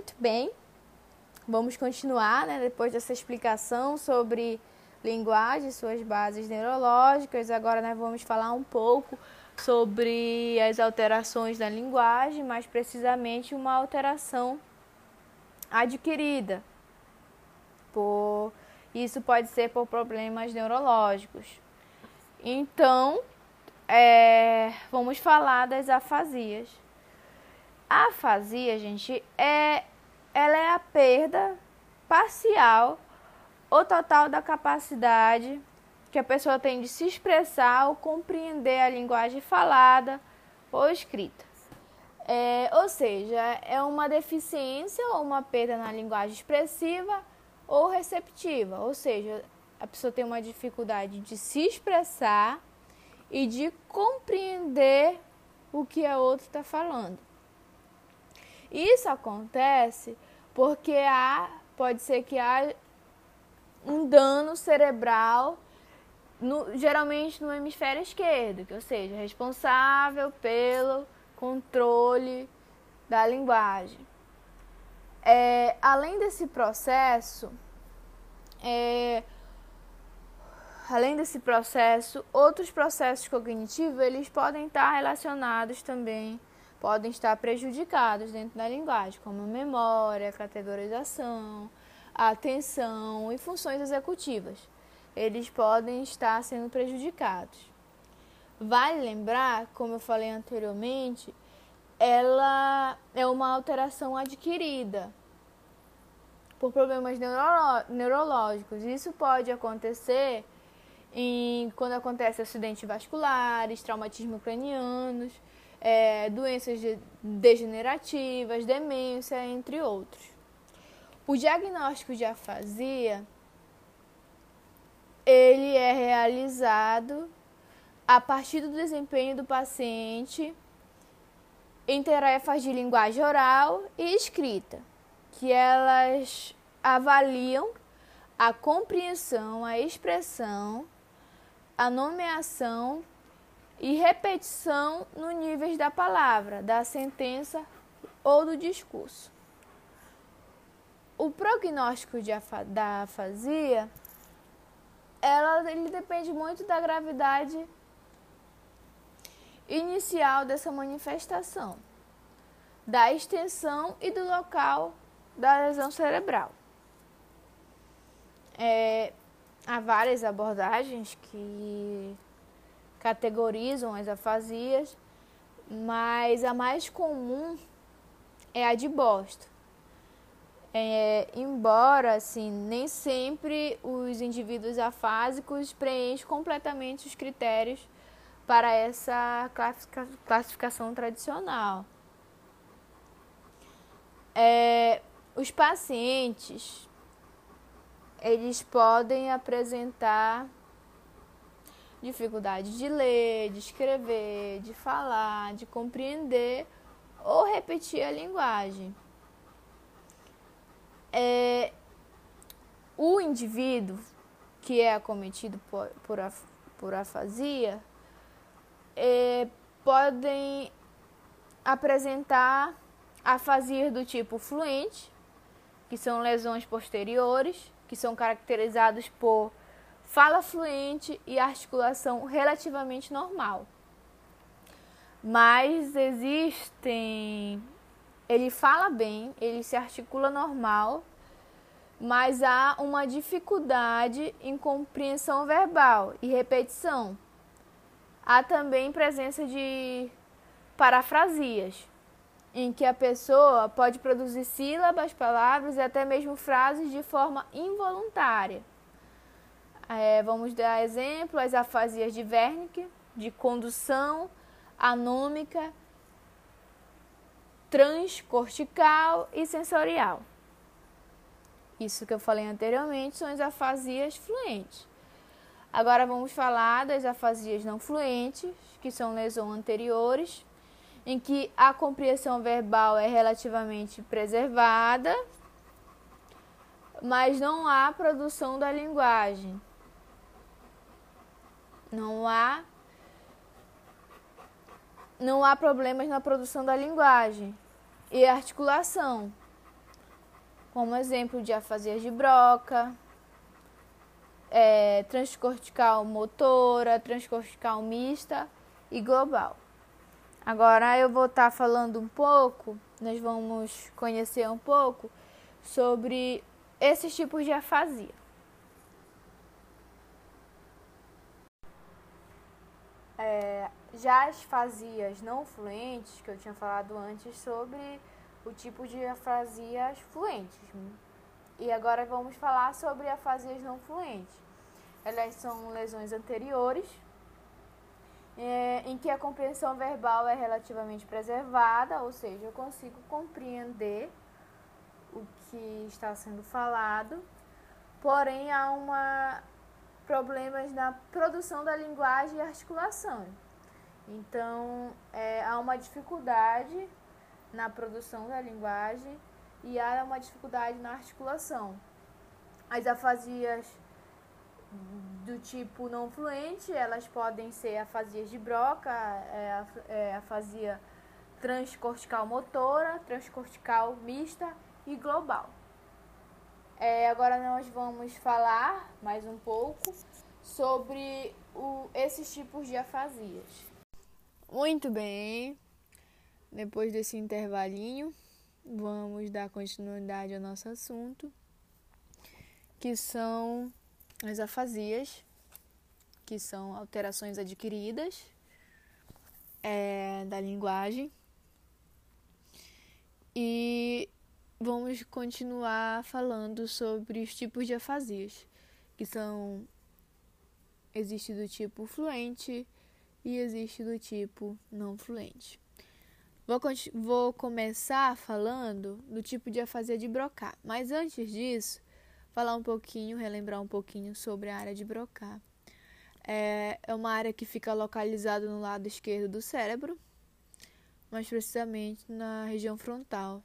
Muito bem. Vamos continuar, né, depois dessa explicação sobre linguagem, suas bases neurológicas. Agora nós vamos falar um pouco sobre as alterações da linguagem, mais precisamente uma alteração adquirida. Por isso pode ser por problemas neurológicos. Então, é, vamos falar das afasias. A afasia, gente, é ela é a perda parcial ou total da capacidade que a pessoa tem de se expressar ou compreender a linguagem falada ou escrita. É, ou seja, é uma deficiência ou uma perda na linguagem expressiva ou receptiva, ou seja, a pessoa tem uma dificuldade de se expressar e de compreender o que a outra está falando. Isso acontece porque há, pode ser que há um dano cerebral, no, geralmente no hemisfério esquerdo, que ou seja, responsável pelo controle da linguagem. É, além desse processo, é, além desse processo, outros processos cognitivos eles podem estar relacionados também podem estar prejudicados dentro da linguagem, como memória, categorização, atenção e funções executivas. Eles podem estar sendo prejudicados. Vale lembrar, como eu falei anteriormente, ela é uma alteração adquirida por problemas neuro neurológicos. Isso pode acontecer em, quando acontece acidentes vasculares, traumatismo cranianos é, doenças degenerativas, demência, entre outros. O diagnóstico de afasia ele é realizado a partir do desempenho do paciente em tarefas de linguagem oral e escrita, que elas avaliam a compreensão, a expressão, a nomeação e repetição no níveis da palavra, da sentença ou do discurso. O prognóstico de afa da afasia ela, ele depende muito da gravidade inicial dessa manifestação, da extensão e do local da lesão cerebral. É, há várias abordagens que categorizam as afasias, mas a mais comum é a de Boston. É, embora assim, nem sempre os indivíduos afásicos preenchem completamente os critérios para essa classificação tradicional. É, os pacientes eles podem apresentar dificuldade de ler, de escrever, de falar, de compreender ou repetir a linguagem. É, o indivíduo que é acometido por, por, por afasia é, podem apresentar afasias do tipo fluente, que são lesões posteriores, que são caracterizados por fala fluente e articulação relativamente normal. Mas existem. Ele fala bem, ele se articula normal, mas há uma dificuldade em compreensão verbal e repetição. Há também presença de parafrasias, em que a pessoa pode produzir sílabas, palavras e até mesmo frases de forma involuntária. É, vamos dar exemplo, as afasias de Wernicke, de condução anômica, transcortical e sensorial. Isso que eu falei anteriormente são as afasias fluentes. Agora vamos falar das afasias não fluentes, que são lesões anteriores, em que a compreensão verbal é relativamente preservada, mas não há produção da linguagem. Não há não há problemas na produção da linguagem e articulação. como exemplo de afasias de Broca, é, transcortical motora, transcortical mista e global. Agora eu vou estar tá falando um pouco, nós vamos conhecer um pouco sobre esses tipos de afasia. É, já as fasias não fluentes, que eu tinha falado antes sobre o tipo de afasias fluentes. E agora vamos falar sobre afasias não fluentes. Elas são lesões anteriores, é, em que a compreensão verbal é relativamente preservada, ou seja, eu consigo compreender o que está sendo falado, porém há uma problemas na produção da linguagem e articulação. Então, é, há uma dificuldade na produção da linguagem e há uma dificuldade na articulação. As afasias do tipo não fluente, elas podem ser afasias de Broca, é, é, afasia transcortical motora, transcortical mista e global. É, agora nós vamos falar mais um pouco sobre o, esses tipos de afasias. Muito bem, depois desse intervalinho, vamos dar continuidade ao nosso assunto, que são as afasias, que são alterações adquiridas é, da linguagem. E vamos continuar falando sobre os tipos de afasias, que são existe do tipo fluente e existe do tipo não fluente. Vou, vou começar falando do tipo de afasia de Broca, mas antes disso, falar um pouquinho, relembrar um pouquinho sobre a área de Broca. É, é uma área que fica localizada no lado esquerdo do cérebro, mais precisamente na região frontal.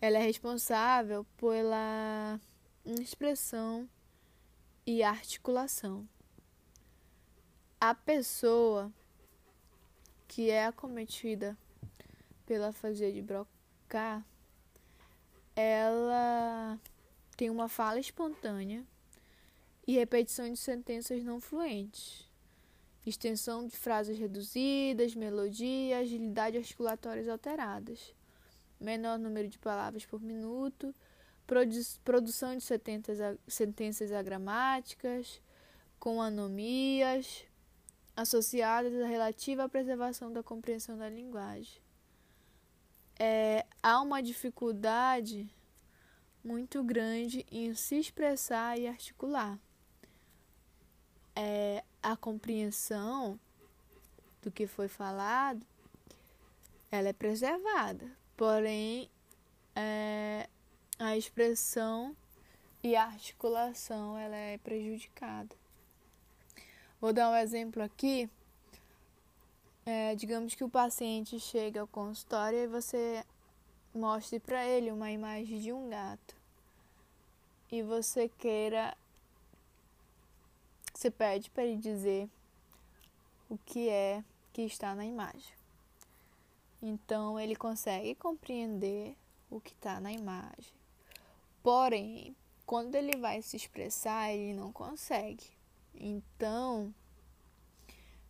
Ela é responsável pela expressão e articulação. A pessoa que é acometida pela afasia de Broca, ela tem uma fala espontânea e repetição de sentenças não fluentes, extensão de frases reduzidas, melodia, agilidade articulatórias alteradas. Menor número de palavras por minuto, produ produção de sentenças, sentenças agramáticas, com anomias, associadas à relativa preservação da compreensão da linguagem. É, há uma dificuldade muito grande em se expressar e articular. É, a compreensão do que foi falado, ela é preservada, porém é, a expressão e a articulação ela é prejudicada. Vou dar um exemplo aqui. É, digamos que o paciente chega ao consultório e você mostre para ele uma imagem de um gato e você queira, você pede para ele dizer o que é que está na imagem. Então ele consegue compreender o que está na imagem. Porém, quando ele vai se expressar, ele não consegue. Então,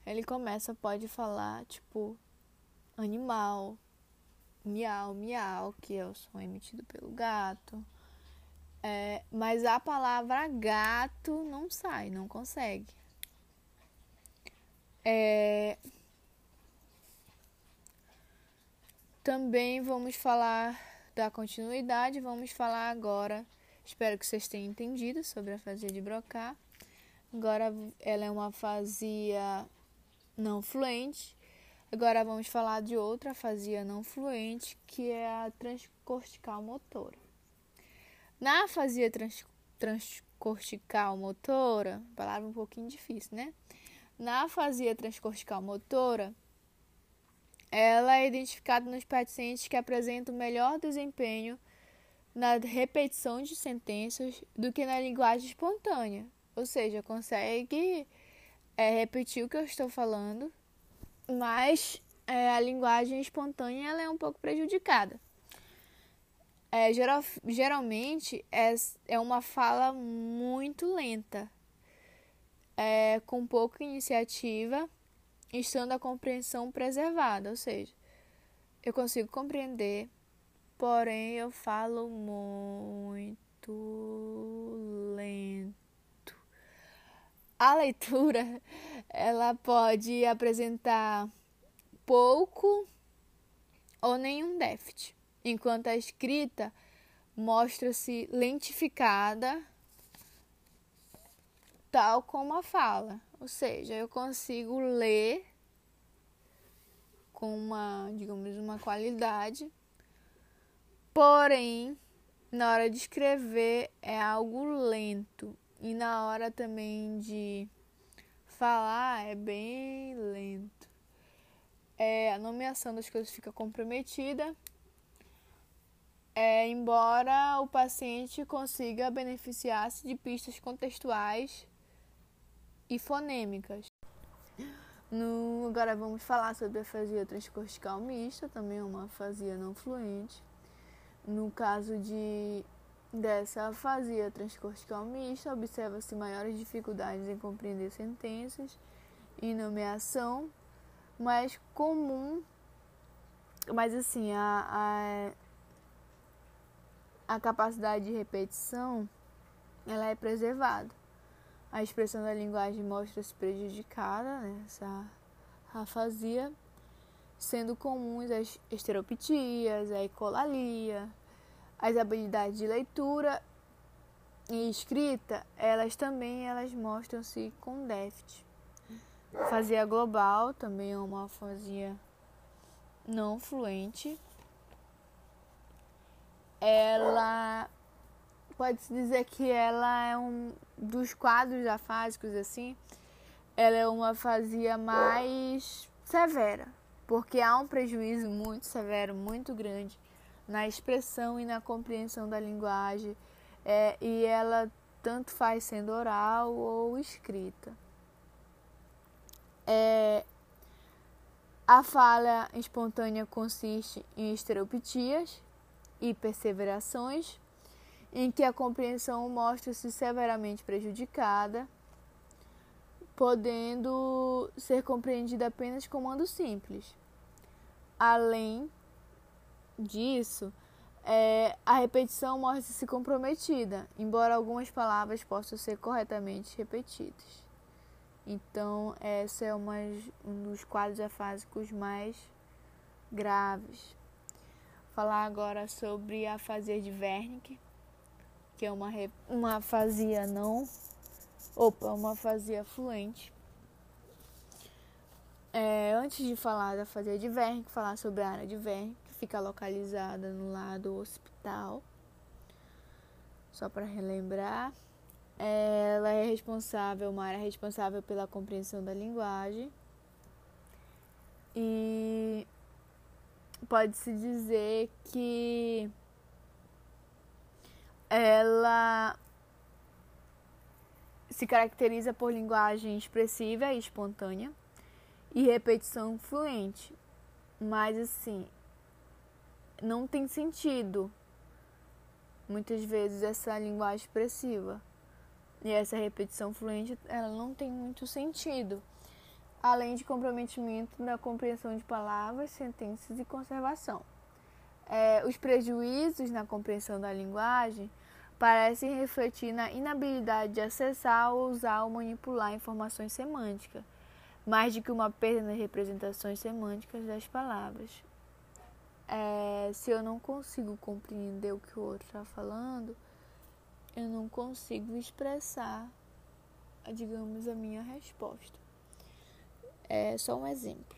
ele começa, pode falar, tipo, animal, miau, miau, que é o som emitido pelo gato. É, mas a palavra gato não sai, não consegue. É, Também vamos falar da continuidade, vamos falar agora, espero que vocês tenham entendido sobre a afasia de Broca. Agora ela é uma afasia não fluente. Agora vamos falar de outra afasia não fluente, que é a transcortical motora. Na afasia trans, transcortical motora, palavra um pouquinho difícil, né? Na afasia transcortical motora, ela é identificada nos pacientes que apresentam melhor desempenho na repetição de sentenças do que na linguagem espontânea, ou seja, consegue é, repetir o que eu estou falando, mas é, a linguagem espontânea ela é um pouco prejudicada. é, geral, geralmente é, é uma fala muito lenta, é, com pouca iniciativa, estando a compreensão preservada, ou seja, eu consigo compreender, porém eu falo muito lento. A leitura, ela pode apresentar pouco ou nenhum déficit, enquanto a escrita mostra-se lentificada, tal como a fala. Ou seja, eu consigo ler com uma, digamos, uma qualidade, porém, na hora de escrever é algo lento e na hora também de falar é bem lento. É, a nomeação das coisas fica comprometida, é, embora o paciente consiga beneficiar-se de pistas contextuais e fonêmicas. No, agora vamos falar sobre a afasia transcortical mista, também uma afasia não fluente. No caso de dessa afasia transcortical mista, observa-se maiores dificuldades em compreender sentenças e nomeação, mais comum, mas assim, a, a, a capacidade de repetição ela é preservada. A expressão da linguagem mostra-se prejudicada nessa né, afasia, sendo comuns as esteroptias, a ecolalia, as habilidades de leitura e escrita, elas também elas mostram-se com déficit. Afasia global também é uma afasia não fluente. Ela pode-se dizer que ela é um dos quadros afásicos assim, ela é uma afasia mais severa, porque há um prejuízo muito severo, muito grande na expressão e na compreensão da linguagem, é, e ela tanto faz sendo oral ou escrita. É, a fala espontânea consiste em estereoptias e perseverações em que a compreensão mostra-se severamente prejudicada, podendo ser compreendida apenas comando simples. Além disso, é, a repetição mostra-se comprometida, embora algumas palavras possam ser corretamente repetidas. Então, essa é uma, um dos quadros afásicos mais graves. Falar agora sobre a afasia de Wernicke que é uma, uma afasia não. Opa, uma afasia fluente. É, antes de falar da afasia de Wernicke, falar sobre a área de Wernicke, fica localizada no lado hospital. Só para relembrar, ela é responsável, uma área responsável pela compreensão da linguagem. E pode-se dizer que ela se caracteriza por linguagem expressiva e espontânea e repetição fluente. Mas assim, não tem sentido muitas vezes essa linguagem expressiva. E essa repetição fluente, ela não tem muito sentido. Além de comprometimento da compreensão de palavras, sentenças e conservação. É, os prejuízos na compreensão da linguagem parecem refletir na inabilidade de acessar, usar ou manipular informações semânticas, mais do que uma perda nas representações semânticas das palavras. É, se eu não consigo compreender o que o outro está falando, eu não consigo expressar, digamos, a minha resposta. É só um exemplo.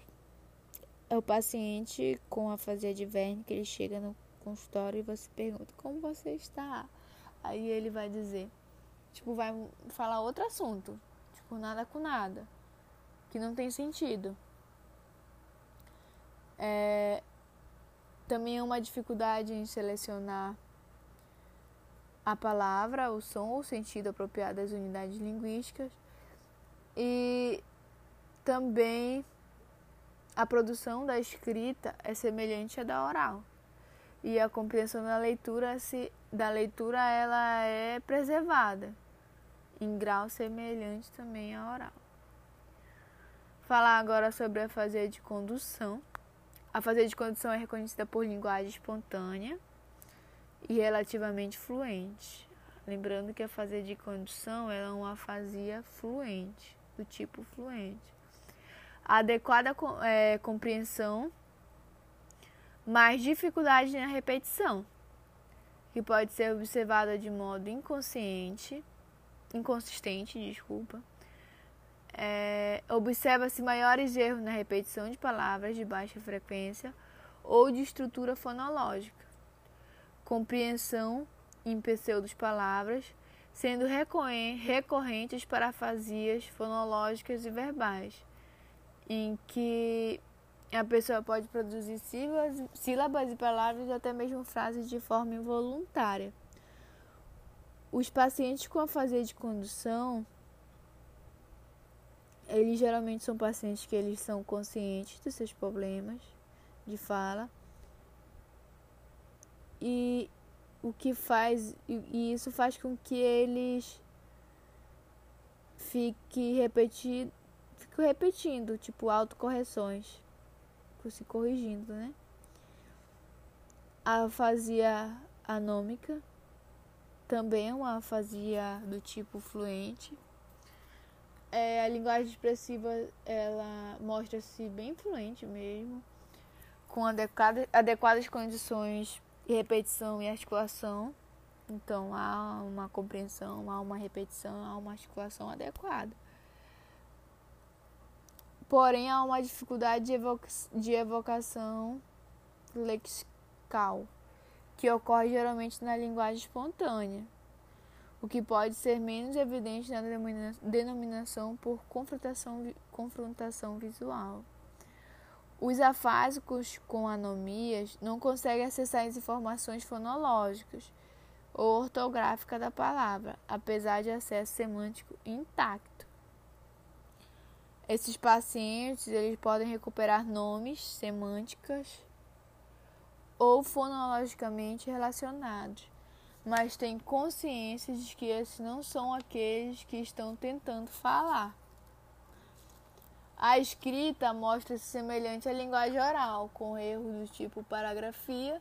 É o paciente com afasia de Verne que ele chega no consultório e você pergunta como você está. Aí ele vai dizer, tipo, vai falar outro assunto, tipo, nada com nada, que não tem sentido. É, também é uma dificuldade em selecionar a palavra, o som ou o sentido apropriado das unidades linguísticas e também a produção da escrita é semelhante à da oral e a compreensão da leitura, se, da leitura ela é preservada em grau semelhante também à oral. Falar agora sobre a afasia de condução. A afasia de condução é reconhecida por linguagem espontânea e relativamente fluente. Lembrando que a afasia de condução é uma afasia fluente, do tipo fluente. A adequada é, compreensão, mais dificuldade na repetição, que pode ser observada de modo inconsciente inconsistente, desculpa. É, Observa-se maiores erros na repetição de palavras de baixa frequência ou de estrutura fonológica. Compreensão em pseudos palavras, sendo recorrentes parafasias fonológicas e verbais, em que a pessoa pode produzir sílabas, sílabas e palavras até mesmo frases de forma involuntária. Os pacientes com afasia de condução, eles geralmente são pacientes que eles são conscientes dos seus problemas de fala. E o que faz e isso faz com que eles fiquem repetindo, fiquem repetindo, tipo autocorreções, se corrigindo, né? A afasia anômica também é uma afasia do tipo fluente. É, a linguagem expressiva ela mostra-se bem fluente mesmo, com adequada, adequadas condições de repetição e articulação. Então há uma compreensão, há uma repetição, há uma articulação adequada. Porém, há uma dificuldade de, evoca de evocação lexical que ocorre geralmente na linguagem espontânea, o que pode ser menos evidente na denominação por confrontação, confrontação visual. Os afásicos com anomias não conseguem acessar as informações fonológicas ou ortográficas da palavra, apesar de acesso semântico intacto. Esses pacientes eles podem recuperar nomes, semânticas ou fonologicamente relacionados, mas têm consciência de que esses não são aqueles que estão tentando falar. A escrita mostra-se semelhante à linguagem oral, com erros do tipo paragrafia,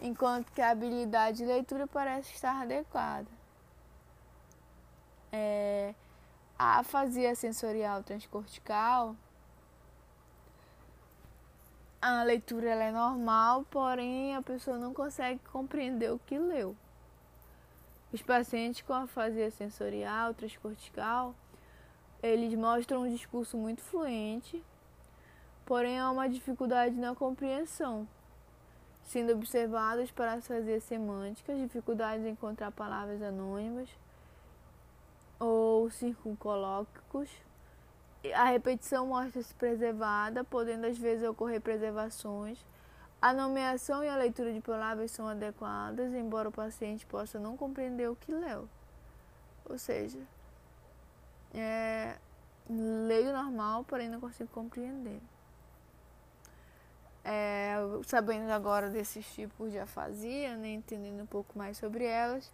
enquanto que a habilidade de leitura parece estar adequada. É, a afasia sensorial transcortical a leitura é normal, porém a pessoa não consegue compreender o que leu. Os pacientes com afasia sensorial, transcortical, eles mostram um discurso muito fluente, porém há uma dificuldade na compreensão, sendo observados para as fasias semânticas, dificuldades em encontrar palavras anônimas ou circuncolóquicos, a repetição mostra-se preservada, podendo às vezes ocorrer preservações. A nomeação e a leitura de palavras são adequadas, embora o paciente possa não compreender o que leu. Ou seja, é, leio normal, porém não consigo compreender. É, sabendo agora desses tipos de afasia, né, entendendo um pouco mais sobre elas,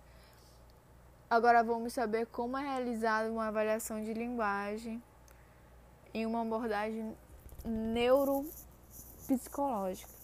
agora vamos saber como é realizada uma avaliação de linguagem em uma abordagem neuropsicológica.